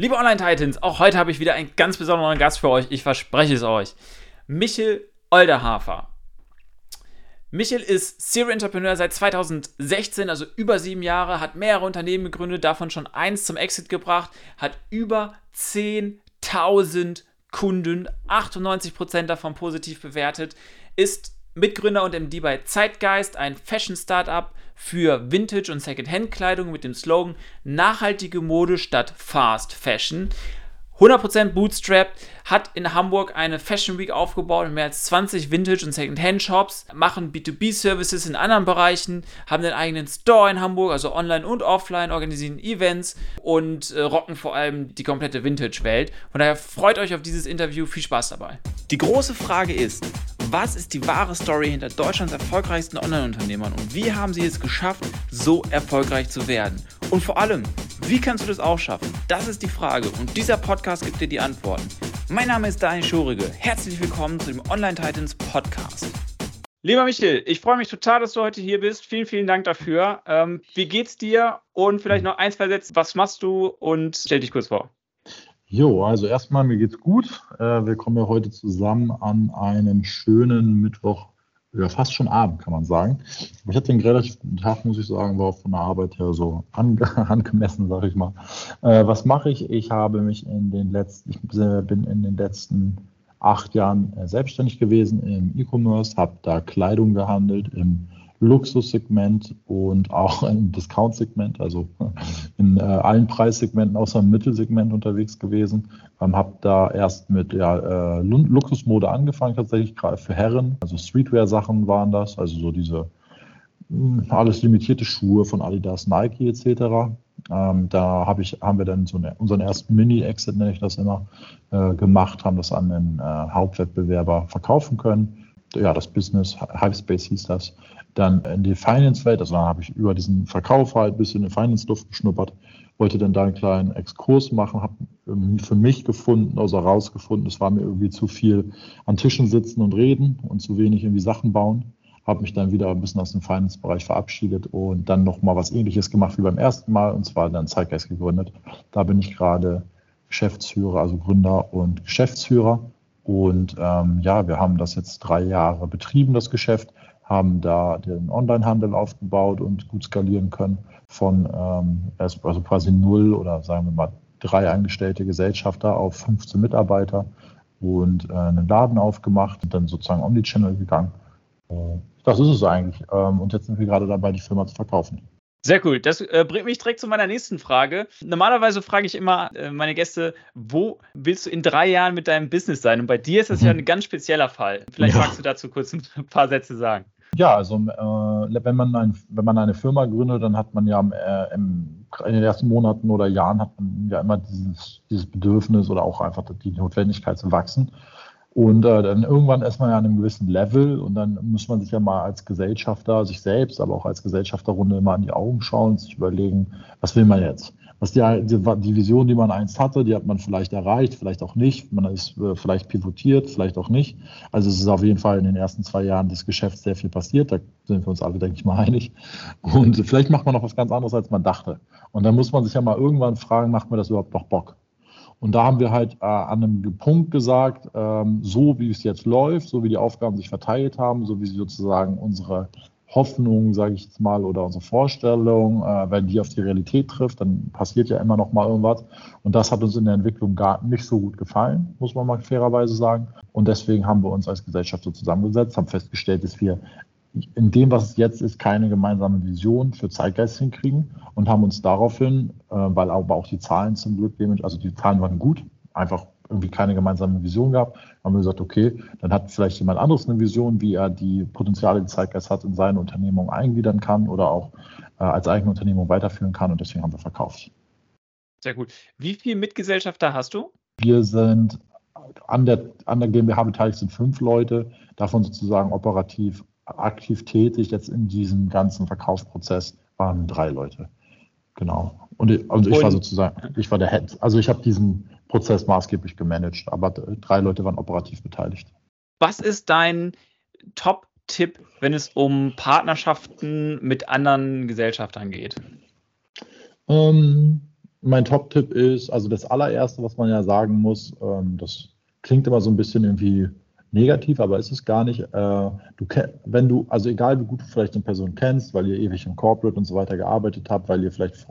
Liebe Online-Titans, auch heute habe ich wieder einen ganz besonderen Gast für euch. Ich verspreche es euch. Michel Olderhafer. Michel ist Serial Entrepreneur seit 2016, also über sieben Jahre, hat mehrere Unternehmen gegründet, davon schon eins zum Exit gebracht, hat über 10.000 Kunden, 98% davon positiv bewertet, ist Mitgründer und MD bei Zeitgeist, ein Fashion-Startup für Vintage- und Second-Hand-Kleidung mit dem Slogan Nachhaltige Mode statt Fast Fashion. 100% Bootstrap, hat in Hamburg eine Fashion Week aufgebaut mit mehr als 20 Vintage- und Second-Hand-Shops, machen B2B-Services in anderen Bereichen, haben den eigenen Store in Hamburg, also online und offline, organisieren Events und äh, rocken vor allem die komplette Vintage-Welt. Von daher freut euch auf dieses Interview, viel Spaß dabei. Die große Frage ist, was ist die wahre Story hinter Deutschlands erfolgreichsten Online-Unternehmern und wie haben sie es geschafft, so erfolgreich zu werden? Und vor allem, wie kannst du das auch schaffen? Das ist die Frage und dieser Podcast gibt dir die Antworten. Mein Name ist Daniel Schurige. Herzlich willkommen zu dem Online Titans Podcast. Lieber Michael, ich freue mich total, dass du heute hier bist. Vielen, vielen Dank dafür. Ähm, wie geht's dir? Und vielleicht noch ein, zwei Sätze. Was machst du? Und stell dich kurz vor. Jo, also erstmal, mir geht's gut. Äh, wir kommen ja heute zusammen an einem schönen Mittwoch ja, fast schon Abend, kann man sagen. ich hatte einen relativ guten Tag, muss ich sagen, war von der Arbeit her so ange angemessen, sage ich mal. Äh, was mache ich? Ich habe mich in den letzten, ich bin in den letzten acht Jahren äh, selbstständig gewesen im E-Commerce, habe da Kleidung gehandelt im Luxussegment und auch im Discount-Segment, also in äh, allen Preissegmenten außer im Mittelsegment unterwegs gewesen. Ähm, habe da erst mit ja, äh, Luxusmode angefangen, tatsächlich gerade für Herren, also Streetwear-Sachen waren das, also so diese mh, hm, alles limitierte Schuhe von Adidas, Nike etc. Ähm, da hab ich, haben wir dann so eine, unseren ersten Mini-Exit, nenne ich das immer, äh, gemacht, haben das an den äh, Hauptwettbewerber verkaufen können. Ja, das Business, Hypespace hieß das dann in die Finance-Welt, also dann habe ich über diesen Verkauf halt ein bisschen in Finance-Luft geschnuppert, wollte dann da einen kleinen Exkurs machen, habe für mich gefunden, also herausgefunden, es war mir irgendwie zu viel an Tischen sitzen und reden und zu wenig irgendwie Sachen bauen. Habe mich dann wieder ein bisschen aus dem Finance-Bereich verabschiedet und dann nochmal was ähnliches gemacht wie beim ersten Mal und zwar dann Zeitgeist gegründet. Da bin ich gerade Geschäftsführer, also Gründer und Geschäftsführer. Und ähm, ja, wir haben das jetzt drei Jahre betrieben, das Geschäft haben da den Onlinehandel aufgebaut und gut skalieren können von ähm, also quasi null oder sagen wir mal drei angestellte Gesellschafter auf 15 Mitarbeiter und äh, einen Laden aufgemacht und dann sozusagen Omnichannel gegangen. Äh, das ist es eigentlich. Ähm, und jetzt sind wir gerade dabei, die Firma zu verkaufen. Sehr cool. Das äh, bringt mich direkt zu meiner nächsten Frage. Normalerweise frage ich immer äh, meine Gäste, wo willst du in drei Jahren mit deinem Business sein? Und bei dir ist das mhm. ja ein ganz spezieller Fall. Vielleicht ja. magst du dazu kurz ein paar Sätze sagen. Ja, also äh, wenn, man ein, wenn man eine Firma gründet, dann hat man ja äh, im, in den ersten Monaten oder Jahren hat man ja immer dieses, dieses Bedürfnis oder auch einfach die Notwendigkeit zu wachsen. Und äh, dann irgendwann ist man ja an einem gewissen Level und dann muss man sich ja mal als Gesellschafter, sich selbst, aber auch als Gesellschafterrunde mal in die Augen schauen und sich überlegen, was will man jetzt? Was die, die, die Vision, die man einst hatte, die hat man vielleicht erreicht, vielleicht auch nicht. Man ist äh, vielleicht pivotiert, vielleicht auch nicht. Also es ist auf jeden Fall in den ersten zwei Jahren des Geschäfts sehr viel passiert. Da sind wir uns alle, denke ich mal, einig. Und vielleicht macht man noch was ganz anderes, als man dachte. Und dann muss man sich ja mal irgendwann fragen, macht mir das überhaupt noch Bock? Und da haben wir halt äh, an einem Punkt gesagt, ähm, so wie es jetzt läuft, so wie die Aufgaben sich verteilt haben, so wie sie sozusagen unsere Hoffnung, sage ich jetzt mal, oder unsere Vorstellung, äh, wenn die auf die Realität trifft, dann passiert ja immer noch mal irgendwas. Und das hat uns in der Entwicklung gar nicht so gut gefallen, muss man mal fairerweise sagen. Und deswegen haben wir uns als Gesellschaft so zusammengesetzt, haben festgestellt, dass wir in dem, was es jetzt ist, keine gemeinsame Vision für Zeitgeist hinkriegen und haben uns daraufhin, äh, weil aber auch die Zahlen zum Glück, also die Zahlen waren gut, einfach irgendwie keine gemeinsame Vision gab, haben wir gesagt, okay, dann hat vielleicht jemand anderes eine Vision, wie er die Potenziale, die Zeitgeist hat, in seine Unternehmung eingliedern kann oder auch äh, als eigene Unternehmung weiterführen kann und deswegen haben wir verkauft. Sehr gut. Wie viele Mitgesellschafter hast du? Wir sind an der, an der GmbH beteiligt sind fünf Leute, davon sozusagen operativ aktiv tätig. Jetzt in diesem ganzen Verkaufsprozess waren drei Leute. Genau. Und ich, also ich war sozusagen, ich war der Head. Also ich habe diesen Prozess maßgeblich gemanagt, aber drei Leute waren operativ beteiligt. Was ist dein Top-Tipp, wenn es um Partnerschaften mit anderen Gesellschaftern geht? Ähm, mein Top-Tipp ist, also das allererste, was man ja sagen muss, ähm, das klingt immer so ein bisschen irgendwie negativ, aber ist es gar nicht. Äh, du, wenn du, also egal wie gut du vielleicht eine Person kennst, weil ihr ewig im Corporate und so weiter gearbeitet habt, weil ihr vielleicht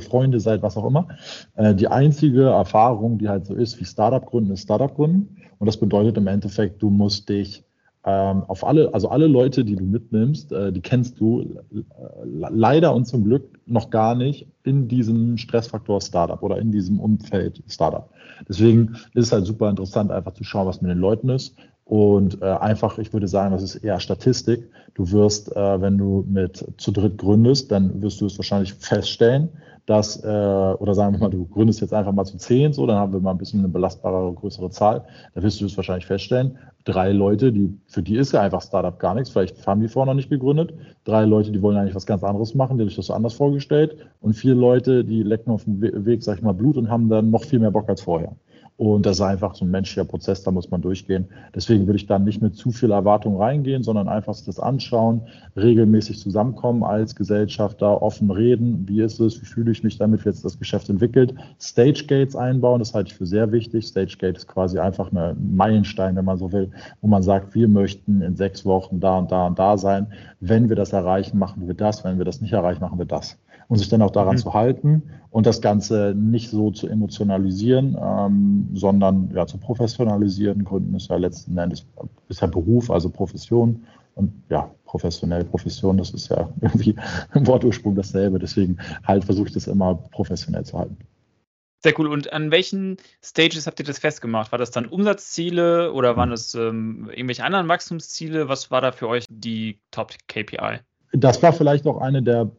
Freunde seid, was auch immer, äh, die einzige Erfahrung, die halt so ist wie Startup gründen, ist Startup gründen. Und das bedeutet im Endeffekt, du musst dich ähm, auf alle, also alle Leute, die du mitnimmst, äh, die kennst du äh, leider und zum Glück noch gar nicht in diesem Stressfaktor Startup oder in diesem Umfeld Startup. Deswegen ist es halt super interessant, einfach zu schauen, was mit den Leuten ist. Und äh, einfach, ich würde sagen, das ist eher Statistik. Du wirst, äh, wenn du mit zu dritt gründest, dann wirst du es wahrscheinlich feststellen, dass, äh, oder sagen wir mal, du gründest jetzt einfach mal zu zehn, so, dann haben wir mal ein bisschen eine belastbare, größere Zahl. Da wirst du es wahrscheinlich feststellen. Drei Leute, die, für die ist ja einfach Startup gar nichts, vielleicht haben die vorher noch nicht gegründet. Drei Leute, die wollen eigentlich was ganz anderes machen, die haben sich das anders vorgestellt. Und vier Leute, die lecken auf dem Weg, sag ich mal, Blut und haben dann noch viel mehr Bock als vorher. Und das ist einfach so ein menschlicher Prozess, da muss man durchgehen. Deswegen würde ich da nicht mit zu viel Erwartung reingehen, sondern einfach das anschauen, regelmäßig zusammenkommen als Gesellschafter, offen reden, wie ist es, wie fühle ich mich damit, wie jetzt das Geschäft entwickelt. Stage Gates einbauen, das halte ich für sehr wichtig. Stage Gate ist quasi einfach ein Meilenstein, wenn man so will, wo man sagt, wir möchten in sechs Wochen da und da und da sein. Wenn wir das erreichen, machen wir das. Wenn wir das nicht erreichen, machen wir das und sich dann auch daran mhm. zu halten und das Ganze nicht so zu emotionalisieren, ähm, sondern ja, zu professionalisieren. Gründen ist ja letzten Endes ist ja Beruf, also Profession und ja, professionell, Profession, das ist ja irgendwie im Wortursprung dasselbe. Deswegen halt versuche ich das immer professionell zu halten. Sehr cool. Und an welchen Stages habt ihr das festgemacht? War das dann Umsatzziele oder waren das ähm, irgendwelche anderen Wachstumsziele? Was war da für euch die Top-KPI? Das war vielleicht auch eine der,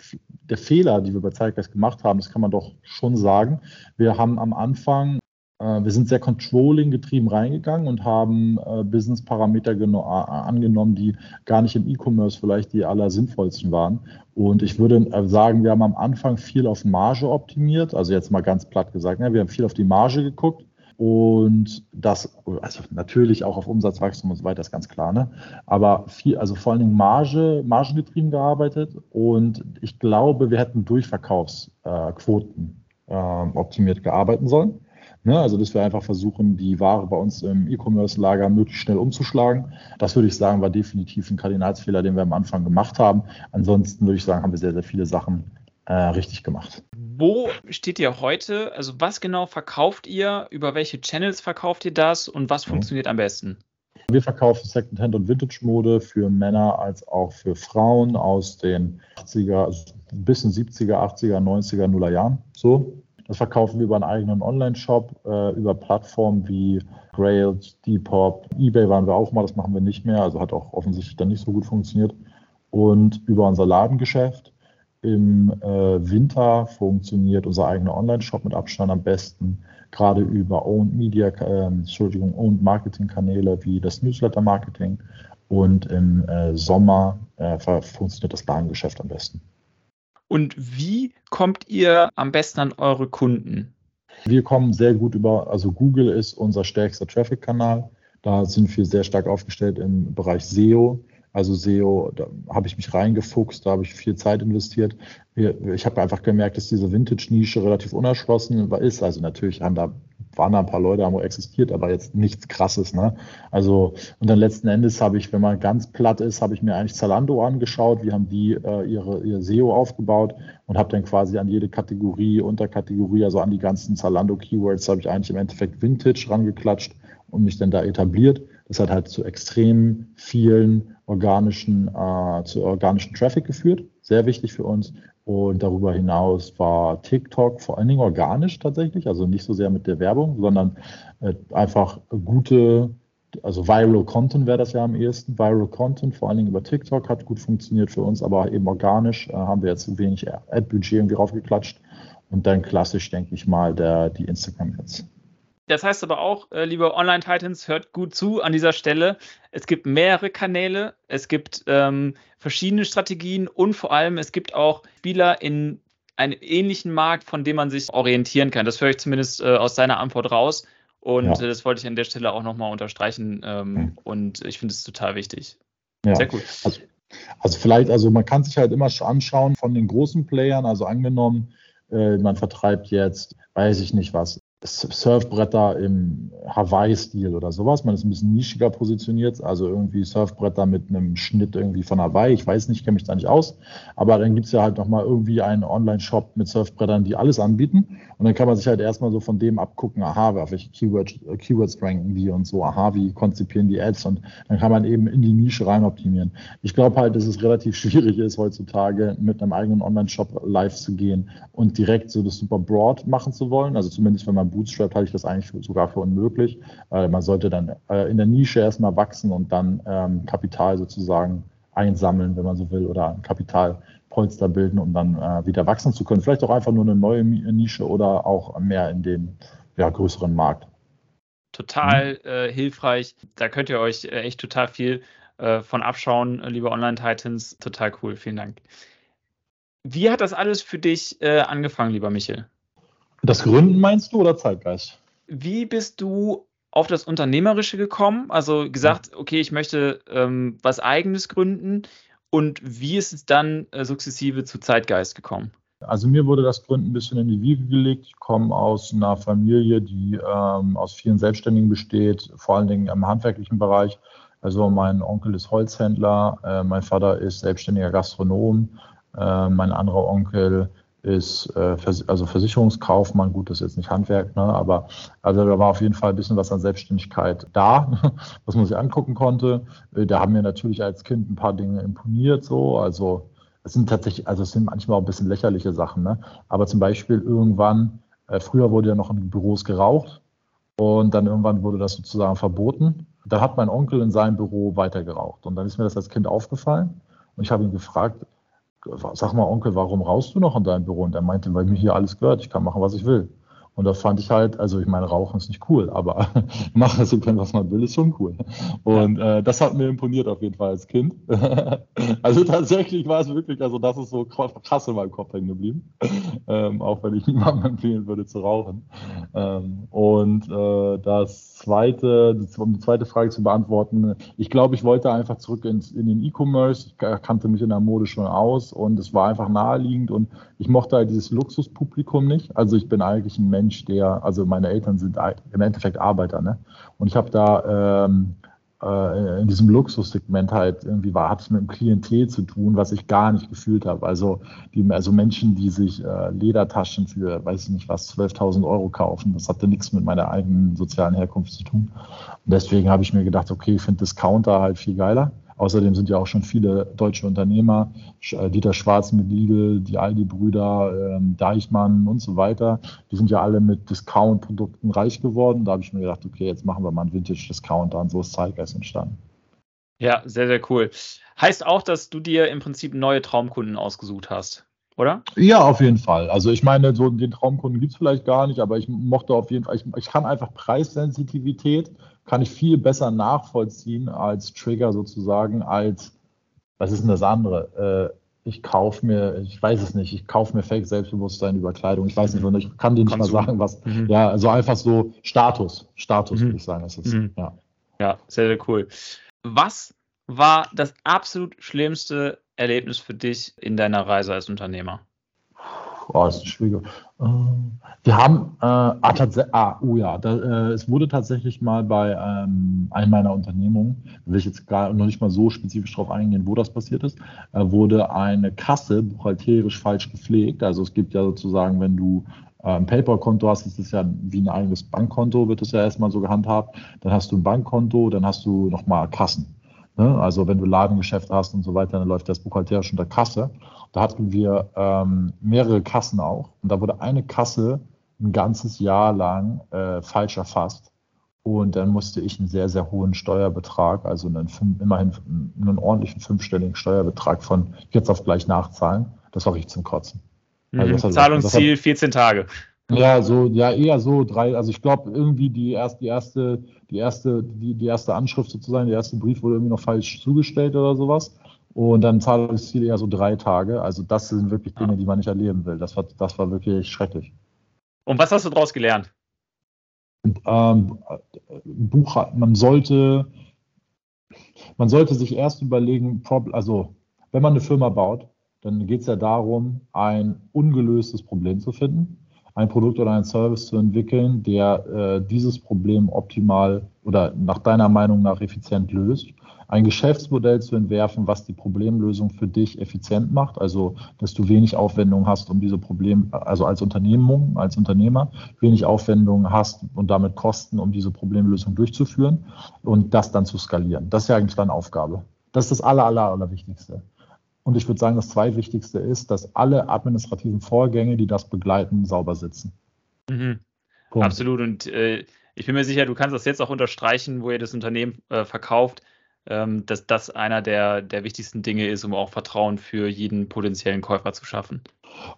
der Fehler, die wir bei Zeitgeist gemacht haben. Das kann man doch schon sagen. Wir haben am Anfang äh, wir sind sehr Controlling getrieben reingegangen und haben äh, Business-Parameter angenommen, die gar nicht im E-Commerce vielleicht die allersinnvollsten waren. Und ich würde äh, sagen, wir haben am Anfang viel auf Marge optimiert. Also jetzt mal ganz platt gesagt, ne? wir haben viel auf die Marge geguckt und das, also natürlich auch auf Umsatzwachstum und so weiter, ist ganz klar, ne? Aber viel, also vor allen Dingen Marge, margengetrieben gearbeitet und ich glaube, wir hätten Durchverkaufsquoten äh, optimiert gearbeitet sollen. Ne? Also, dass wir einfach versuchen, die Ware bei uns im E-Commerce-Lager möglichst schnell umzuschlagen. Das würde ich sagen, war definitiv ein Kardinalsfehler, den wir am Anfang gemacht haben. Ansonsten würde ich sagen, haben wir sehr, sehr viele Sachen äh, richtig gemacht. Wo steht ihr heute? Also was genau verkauft ihr? Über welche Channels verkauft ihr das und was mhm. funktioniert am besten? Wir verkaufen Secondhand und Vintage-Mode für Männer als auch für Frauen aus den 80er, also bis in 70er, 80er, 90er, Nuller Jahren. So. Das verkaufen wir über einen eigenen Online-Shop, äh, über Plattformen wie Grails, Depop, eBay waren wir auch mal, das machen wir nicht mehr, also hat auch offensichtlich dann nicht so gut funktioniert. Und über unser Ladengeschäft im äh, Winter funktioniert unser eigener Online-Shop mit Abstand am besten, gerade über Owned Media, äh, Entschuldigung, Owned Marketing-Kanäle wie das Newsletter-Marketing. Und im äh, Sommer äh, funktioniert das Ladengeschäft am besten. Und wie kommt ihr am besten an eure Kunden? Wir kommen sehr gut über, also Google ist unser stärkster Traffic-Kanal. Da sind wir sehr stark aufgestellt im Bereich SEO. Also SEO, da habe ich mich reingefuchst, da habe ich viel Zeit investiert. Ich habe einfach gemerkt, dass diese Vintage-Nische relativ unerschlossen ist. Also natürlich haben da waren da ein paar Leute, haben existiert, aber jetzt nichts krasses. Ne? Also, und dann letzten Endes habe ich, wenn man ganz platt ist, habe ich mir eigentlich Zalando angeschaut, wie haben die äh, ihre, ihr SEO aufgebaut und habe dann quasi an jede Kategorie, Unterkategorie, also an die ganzen Zalando-Keywords, habe ich eigentlich im Endeffekt Vintage rangeklatscht und mich dann da etabliert. Das hat halt zu extrem vielen organischen, äh, zu organischen Traffic geführt. Sehr wichtig für uns. Und darüber hinaus war TikTok vor allen Dingen organisch tatsächlich, also nicht so sehr mit der Werbung, sondern äh, einfach gute, also Viral Content wäre das ja am ehesten. Viral Content, vor allen Dingen über TikTok, hat gut funktioniert für uns, aber eben organisch äh, haben wir jetzt wenig Ad-Budget irgendwie raufgeklatscht. Und dann klassisch, denke ich mal, der, die Instagram-Ads. Das heißt aber auch, äh, liebe Online-Titans, hört gut zu an dieser Stelle. Es gibt mehrere Kanäle, es gibt ähm, verschiedene Strategien und vor allem es gibt auch Spieler in einem ähnlichen Markt, von dem man sich orientieren kann. Das höre ich zumindest äh, aus seiner Antwort raus. Und ja. äh, das wollte ich an der Stelle auch nochmal unterstreichen. Ähm, mhm. Und ich finde es total wichtig. Ja. Sehr gut. Also, also vielleicht, also man kann sich halt immer anschauen von den großen Playern, also angenommen, äh, man vertreibt jetzt, weiß ich nicht was, Surfbretter im Hawaii-Stil oder sowas. Man ist ein bisschen nischiger positioniert, also irgendwie Surfbretter mit einem Schnitt irgendwie von Hawaii. Ich weiß nicht, kenne mich da nicht aus. Aber dann gibt es ja halt nochmal irgendwie einen Online-Shop mit Surfbrettern, die alles anbieten. Und dann kann man sich halt erstmal so von dem abgucken, aha, auf welche Keywords, äh, Keywords ranken die und so, aha, wie konzipieren die Ads und dann kann man eben in die Nische rein optimieren. Ich glaube halt, dass es relativ schwierig ist, heutzutage mit einem eigenen Online-Shop live zu gehen und direkt so das super broad machen zu wollen. Also zumindest wenn man Bootstrap halte ich das eigentlich sogar für unmöglich. Äh, man sollte dann äh, in der Nische erstmal wachsen und dann ähm, Kapital sozusagen einsammeln, wenn man so will, oder Kapitalpolster bilden, um dann äh, wieder wachsen zu können. Vielleicht auch einfach nur eine neue Nische oder auch mehr in den ja, größeren Markt. Total mhm. äh, hilfreich. Da könnt ihr euch äh, echt total viel äh, von abschauen, liebe Online-Titans. Total cool. Vielen Dank. Wie hat das alles für dich angefangen, lieber Michel? Das Gründen meinst du oder Zeitgeist? Wie bist du auf das Unternehmerische gekommen? Also gesagt, okay, ich möchte ähm, was Eigenes gründen. Und wie ist es dann äh, sukzessive zu Zeitgeist gekommen? Also mir wurde das Gründen ein bisschen in die Wiege gelegt. Ich komme aus einer Familie, die ähm, aus vielen Selbstständigen besteht, vor allen Dingen im handwerklichen Bereich. Also mein Onkel ist Holzhändler, äh, mein Vater ist selbstständiger Gastronom, äh, mein anderer Onkel ist äh, also Versicherungskaufmann, gut, das ist jetzt nicht Handwerk, ne, aber also da war auf jeden Fall ein bisschen was an Selbstständigkeit da, was man sich angucken konnte. Äh, da haben mir natürlich als Kind ein paar Dinge imponiert, so, also es sind tatsächlich, also es sind manchmal auch ein bisschen lächerliche Sachen, ne? aber zum Beispiel irgendwann, äh, früher wurde ja noch in Büros geraucht und dann irgendwann wurde das sozusagen verboten. Dann hat mein Onkel in seinem Büro weiter geraucht und dann ist mir das als Kind aufgefallen und ich habe ihn gefragt, sag mal, Onkel, warum rauchst du noch in deinem Büro? Und er meinte, weil mir hier alles gehört, ich kann machen, was ich will. Und das fand ich halt, also ich meine, Rauchen ist nicht cool, aber machen zu können, was man will, ist schon cool. Und äh, das hat mir imponiert auf jeden Fall als Kind. also tatsächlich war es wirklich, also das ist so krass in meinem Kopf hängen geblieben. Ähm, auch wenn ich niemandem empfehlen würde zu rauchen. Ähm, und äh, das zweite, um die zweite Frage zu beantworten, ich glaube, ich wollte einfach zurück ins, in den E-Commerce. Ich kannte mich in der Mode schon aus und es war einfach naheliegend und ich mochte halt dieses Luxuspublikum nicht. Also ich bin eigentlich ein Mensch, Mensch, der, also meine Eltern sind im Endeffekt Arbeiter, ne? Und ich habe da ähm, äh, in diesem Luxussegment halt irgendwie war, hatte es mit einem Klientel zu tun, was ich gar nicht gefühlt habe. Also, die, also Menschen, die sich äh, Ledertaschen für, weiß ich nicht was, 12.000 Euro kaufen, das hatte nichts mit meiner eigenen sozialen Herkunft zu tun. Und deswegen habe ich mir gedacht, okay, ich finde Discounter halt viel geiler. Außerdem sind ja auch schon viele deutsche Unternehmer, äh, Dieter Schwarz mit Lidl, die Aldi-Brüder, ähm, Deichmann und so weiter, die sind ja alle mit Discount-Produkten reich geworden. Da habe ich mir gedacht, okay, jetzt machen wir mal einen Vintage-Discounter und so ist Zeitgeist entstanden. Ja, sehr, sehr cool. Heißt auch, dass du dir im Prinzip neue Traumkunden ausgesucht hast, oder? Ja, auf jeden Fall. Also ich meine, so den Traumkunden gibt es vielleicht gar nicht, aber ich mochte auf jeden Fall, ich, ich kann einfach Preissensitivität kann ich viel besser nachvollziehen als Trigger sozusagen, als, was ist denn das andere? Äh, ich kaufe mir, ich weiß es nicht, ich kaufe mir Fake Selbstbewusstsein über Kleidung. Ich weiß nicht, und ich kann dir nicht mal sagen, was, mhm. ja, also einfach so Status, Status mhm. würde ich sagen, ist es. Mhm. Ja. ja, sehr, sehr cool. Was war das absolut schlimmste Erlebnis für dich in deiner Reise als Unternehmer? Oh, das ist schwierig. Wir haben, äh, ah, ah, oh ja, da, äh, es wurde tatsächlich mal bei ähm, einer meiner Unternehmungen, will ich jetzt gar noch nicht mal so spezifisch darauf eingehen, wo das passiert ist, äh, wurde eine Kasse buchhalterisch falsch gepflegt. Also es gibt ja sozusagen, wenn du äh, ein PayPal-Konto hast, ist es ja wie ein eigenes Bankkonto, wird es ja erstmal so gehandhabt. Dann hast du ein Bankkonto, dann hast du nochmal Kassen. Ne? Also wenn du Ladengeschäfte hast und so weiter, dann läuft das buchhalterisch unter Kasse. Da hatten wir ähm, mehrere Kassen auch. Und da wurde eine Kasse ein ganzes Jahr lang äh, falsch erfasst. Und dann musste ich einen sehr, sehr hohen Steuerbetrag, also einen, immerhin einen ordentlichen fünfstelligen Steuerbetrag von jetzt auf gleich nachzahlen. Das war richtig zum Kotzen. Also mhm. Zahlungsziel hat, 14 Tage. Ja, so, ja, eher so drei, also ich glaube irgendwie die erste, die erste, die erste, die, die erste Anschrift sozusagen, der erste Brief wurde irgendwie noch falsch zugestellt oder sowas. Und dann Zahlungsziel eher so drei Tage. Also das sind wirklich Dinge, ja. die man nicht erleben will. Das war, das war wirklich schrecklich. Und was hast du daraus gelernt? Ähm, Buch, man sollte, man sollte sich erst überlegen, also wenn man eine Firma baut, dann geht es ja darum, ein ungelöstes Problem zu finden, ein Produkt oder ein Service zu entwickeln, der äh, dieses Problem optimal oder nach deiner Meinung nach effizient löst ein Geschäftsmodell zu entwerfen, was die Problemlösung für dich effizient macht, also dass du wenig Aufwendungen hast, um diese Probleme, also als Unternehmung, als Unternehmer, wenig Aufwendungen hast und damit Kosten, um diese Problemlösung durchzuführen und das dann zu skalieren. Das ist ja eigentlich deine Aufgabe. Das ist das aller, aller, allerwichtigste. Und ich würde sagen, das zweitwichtigste ist, dass alle administrativen Vorgänge, die das begleiten, sauber sitzen. Mhm. Absolut. Und äh, ich bin mir sicher, du kannst das jetzt auch unterstreichen, wo ihr das Unternehmen äh, verkauft ähm, dass das einer der, der wichtigsten Dinge ist, um auch Vertrauen für jeden potenziellen Käufer zu schaffen.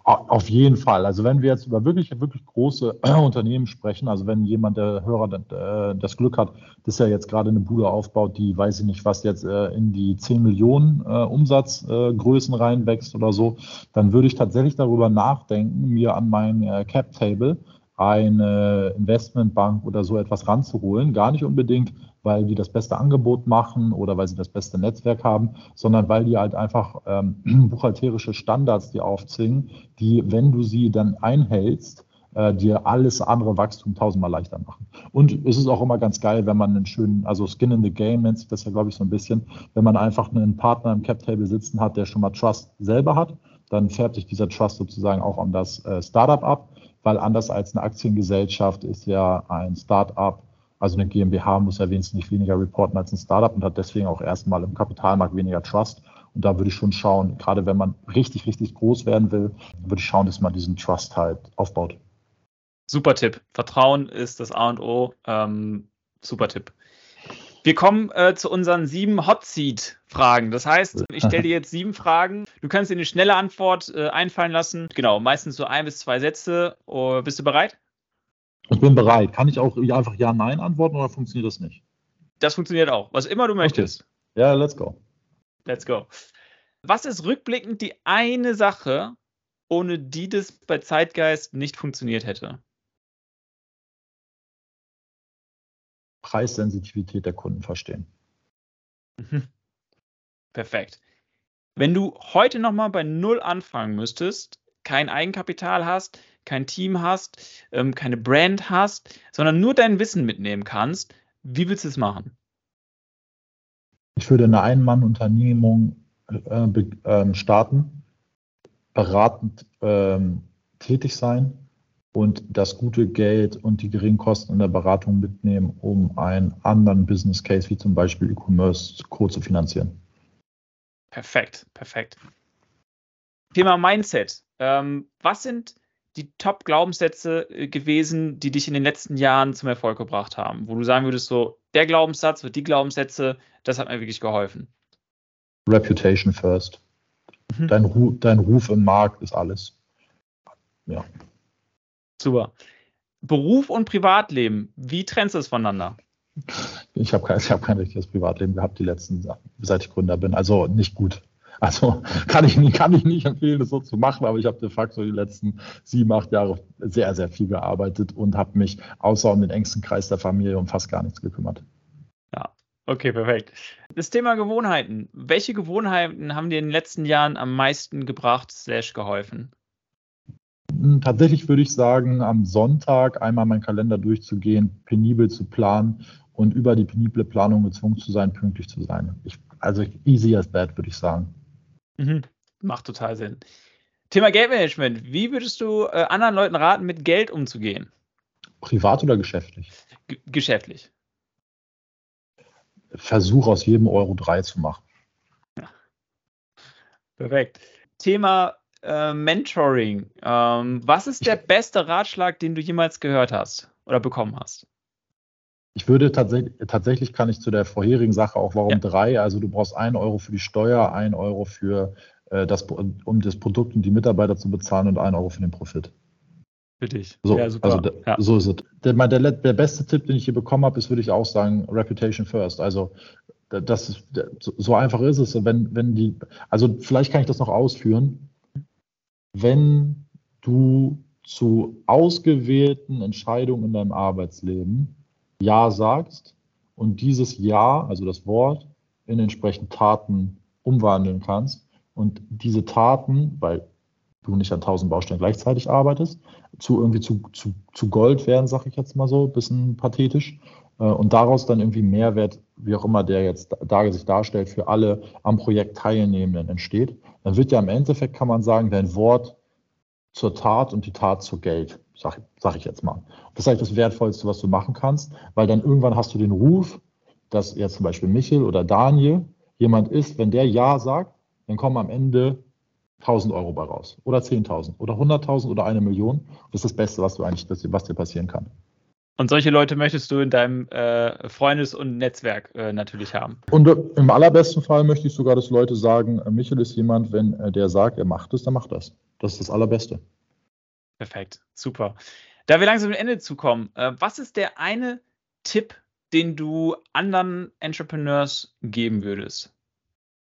Auf jeden Fall. Also wenn wir jetzt über wirklich, wirklich große äh, Unternehmen sprechen, also wenn jemand, der Hörer, äh, das Glück hat, dass er jetzt gerade eine Bude aufbaut, die, weiß ich nicht, was jetzt äh, in die 10 Millionen äh, Umsatzgrößen reinwächst oder so, dann würde ich tatsächlich darüber nachdenken, mir an mein äh, Cap-Table eine Investmentbank oder so etwas ranzuholen. Gar nicht unbedingt, weil die das beste Angebot machen oder weil sie das beste Netzwerk haben, sondern weil die halt einfach ähm, buchhalterische Standards dir aufzwingen, die, wenn du sie dann einhältst, äh, dir alles andere Wachstum tausendmal leichter machen. Und es ist auch immer ganz geil, wenn man einen schönen, also Skin in the Game nennt sich das ja, glaube ich, so ein bisschen, wenn man einfach einen Partner im Cap-Table sitzen hat, der schon mal Trust selber hat, dann färbt sich dieser Trust sozusagen auch an das äh, Startup ab, weil anders als eine Aktiengesellschaft ist ja ein Startup also eine GmbH muss ja wesentlich weniger reporten als ein Startup und hat deswegen auch erstmal im Kapitalmarkt weniger Trust. Und da würde ich schon schauen, gerade wenn man richtig, richtig groß werden will, würde ich schauen, dass man diesen Trust halt aufbaut. Super Tipp. Vertrauen ist das A und O. Ähm, super Tipp. Wir kommen äh, zu unseren sieben Hot Seat Fragen. Das heißt, ich stelle dir jetzt sieben Fragen. Du kannst dir eine schnelle Antwort äh, einfallen lassen. Genau, meistens so ein bis zwei Sätze. Oh, bist du bereit? Ich bin bereit. Kann ich auch einfach Ja, Nein antworten oder funktioniert das nicht? Das funktioniert auch. Was immer du möchtest. Okay. Ja, let's go. Let's go. Was ist rückblickend die eine Sache, ohne die das bei Zeitgeist nicht funktioniert hätte? Preissensitivität der Kunden verstehen. Mhm. Perfekt. Wenn du heute nochmal bei Null anfangen müsstest, kein Eigenkapital hast, kein Team hast, ähm, keine Brand hast, sondern nur dein Wissen mitnehmen kannst, wie willst du es machen? Ich würde eine Ein-Mann-Unternehmung äh, äh, starten, beratend äh, tätig sein und das gute Geld und die geringen Kosten in der Beratung mitnehmen, um einen anderen Business Case wie zum Beispiel E-Commerce Co. zu finanzieren. Perfekt, perfekt. Thema Mindset. Ähm, was sind die Top-Glaubenssätze äh, gewesen, die dich in den letzten Jahren zum Erfolg gebracht haben? Wo du sagen würdest, so, der Glaubenssatz oder die Glaubenssätze, das hat mir wirklich geholfen. Reputation first. Mhm. Dein, Ru dein Ruf im Markt ist alles. Ja. Super. Beruf und Privatleben, wie trennst du es voneinander? Ich habe kein, hab kein richtiges Privatleben gehabt, die letzten, seit ich Gründer bin. Also nicht gut. Also kann ich, kann ich nicht empfehlen, das so zu machen, aber ich habe de facto die letzten sieben, acht Jahre sehr, sehr viel gearbeitet und habe mich außer um den engsten Kreis der Familie um fast gar nichts gekümmert. Ja, okay, perfekt. Das Thema Gewohnheiten. Welche Gewohnheiten haben dir in den letzten Jahren am meisten gebracht, slash geholfen? Hm, tatsächlich würde ich sagen, am Sonntag einmal meinen Kalender durchzugehen, penibel zu planen und über die penible Planung gezwungen zu sein, pünktlich zu sein. Ich, also easy as that, würde ich sagen. Mhm. Macht total Sinn. Thema Geldmanagement. Wie würdest du äh, anderen Leuten raten, mit Geld umzugehen? Privat oder geschäftlich? G geschäftlich. Versuch aus jedem Euro drei zu machen. Ja. Perfekt. Thema äh, Mentoring. Ähm, was ist der beste Ratschlag, den du jemals gehört hast oder bekommen hast? Ich würde tatsächlich, tatsächlich kann ich zu der vorherigen Sache auch, warum ja. drei? Also du brauchst ein Euro für die Steuer, ein Euro für äh, das, um das Produkt und die Mitarbeiter zu bezahlen und ein Euro für den Profit. Für dich. So, ja, super. Also ja. so ist es. Der, der, der, beste Tipp, den ich hier bekommen habe, ist, würde ich auch sagen, Reputation first. Also das ist, so einfach ist es. Wenn, wenn die, also vielleicht kann ich das noch ausführen. Wenn du zu ausgewählten Entscheidungen in deinem Arbeitsleben ja sagst und dieses Ja, also das Wort, in entsprechend Taten umwandeln kannst Und diese Taten, weil du nicht an tausend Baustellen gleichzeitig arbeitest, zu irgendwie zu, zu, zu Gold werden, sage ich jetzt mal so, bisschen pathetisch. Äh, und daraus dann irgendwie Mehrwert, wie auch immer der jetzt da sich darstellt, für alle am Projekt Teilnehmenden entsteht, dann wird ja im Endeffekt, kann man sagen, dein Wort zur Tat und die Tat zu Geld, sag, sag ich jetzt mal. Das ist eigentlich das Wertvollste, was du machen kannst, weil dann irgendwann hast du den Ruf, dass jetzt zum Beispiel Michel oder Daniel jemand ist, wenn der Ja sagt, dann kommen am Ende 1000 Euro bei raus oder 10.000 oder 100.000 oder eine Million. Das ist das Beste, was du eigentlich, was dir passieren kann. Und solche Leute möchtest du in deinem äh, Freundes- und Netzwerk äh, natürlich haben. Und äh, im allerbesten Fall möchte ich sogar, dass Leute sagen, äh, Michael ist jemand, wenn äh, der sagt, er macht es, dann macht das. Das ist das Allerbeste. Perfekt, super. Da wir langsam zum Ende zukommen, äh, was ist der eine Tipp, den du anderen Entrepreneurs geben würdest?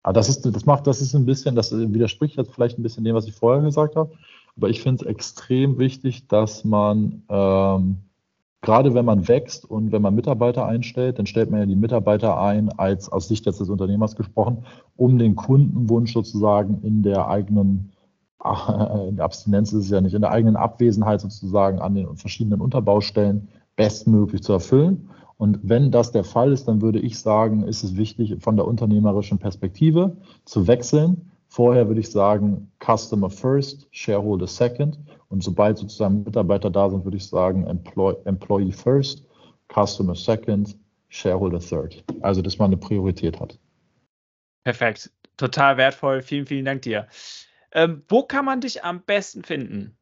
Ah, das, ist, das macht, das ist ein bisschen, das widerspricht jetzt vielleicht ein bisschen dem, was ich vorher gesagt habe. Aber ich finde es extrem wichtig, dass man ähm, gerade wenn man wächst und wenn man Mitarbeiter einstellt, dann stellt man ja die Mitarbeiter ein, als aus Sicht des Unternehmers gesprochen, um den Kundenwunsch sozusagen in der eigenen äh, in der Abstinenz ist es ja nicht, in der eigenen Abwesenheit sozusagen an den verschiedenen Unterbaustellen bestmöglich zu erfüllen. Und wenn das der Fall ist, dann würde ich sagen, ist es wichtig, von der unternehmerischen Perspektive zu wechseln. Vorher würde ich sagen, Customer First, Shareholder Second. Und sobald sozusagen Mitarbeiter da sind, würde ich sagen, Employ Employee First, Customer Second, Shareholder Third. Also, dass man eine Priorität hat. Perfekt. Total wertvoll. Vielen, vielen Dank dir. Ähm, wo kann man dich am besten finden?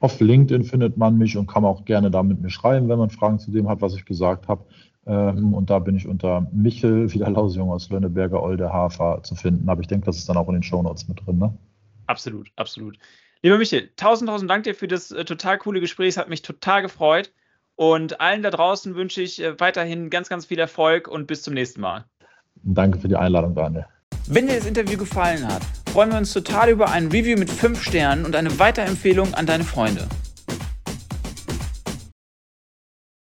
Auf LinkedIn findet man mich und kann auch gerne da mit mir schreiben, wenn man Fragen zu dem hat, was ich gesagt habe. Ähm, und da bin ich unter Michel, wieder Lausjung aus Lönneberger Olde Hafer zu finden. Aber ich denke, das ist dann auch in den Shownotes mit drin. Ne? Absolut, absolut. Lieber Michel, tausend, tausend Dank dir für das äh, total coole Gespräch. Es hat mich total gefreut. Und allen da draußen wünsche ich äh, weiterhin ganz, ganz viel Erfolg und bis zum nächsten Mal. Danke für die Einladung, Daniel. Wenn dir das Interview gefallen hat, freuen wir uns total über ein Review mit 5 Sternen und eine Weiterempfehlung an deine Freunde.